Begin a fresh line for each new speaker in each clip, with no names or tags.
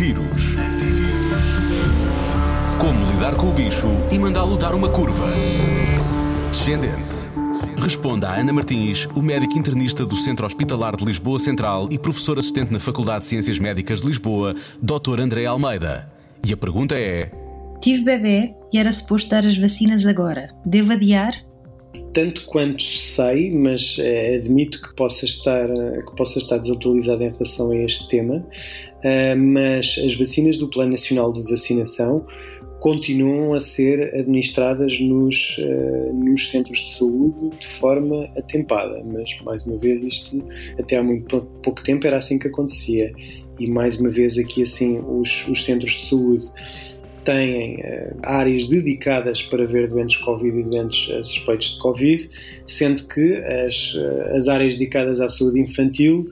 Antivírus. Como lidar com o bicho e mandá-lo dar uma curva. Descendente. Responda a Ana Martins, o médico internista do Centro Hospitalar de Lisboa Central e professor assistente na Faculdade de Ciências Médicas de Lisboa, Dr. André Almeida. E a pergunta é:
Tive bebê e era suposto dar as vacinas agora. Devo adiar?
Tanto quanto sei, mas é, admito que possa estar que possa estar desatualizado em relação a este tema, uh, mas as vacinas do Plano Nacional de Vacinação continuam a ser administradas nos, uh, nos centros de saúde de forma atempada, mas mais uma vez isto até há muito pouco tempo era assim que acontecia. E mais uma vez aqui assim os, os centros de saúde têm uh, áreas dedicadas para ver doentes Covid e doentes uh, suspeitos de Covid, sendo que as, uh, as áreas dedicadas à saúde infantil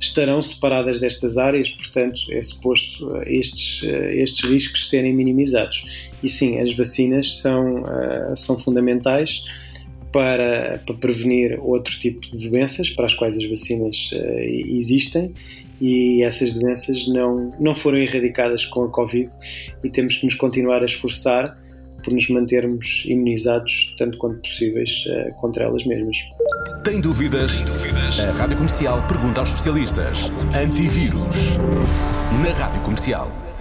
estarão separadas destas áreas, portanto é suposto estes, estes riscos serem minimizados. E sim, as vacinas são, são fundamentais para, para prevenir outro tipo de doenças para as quais as vacinas existem e essas doenças não, não foram erradicadas com a Covid e temos que nos continuar a esforçar por nos mantermos imunizados tanto quanto possíveis uh, contra elas mesmas.
Tem dúvidas? Tem dúvidas? A Rádio Comercial pergunta aos especialistas. Antivírus. Na Rádio Comercial.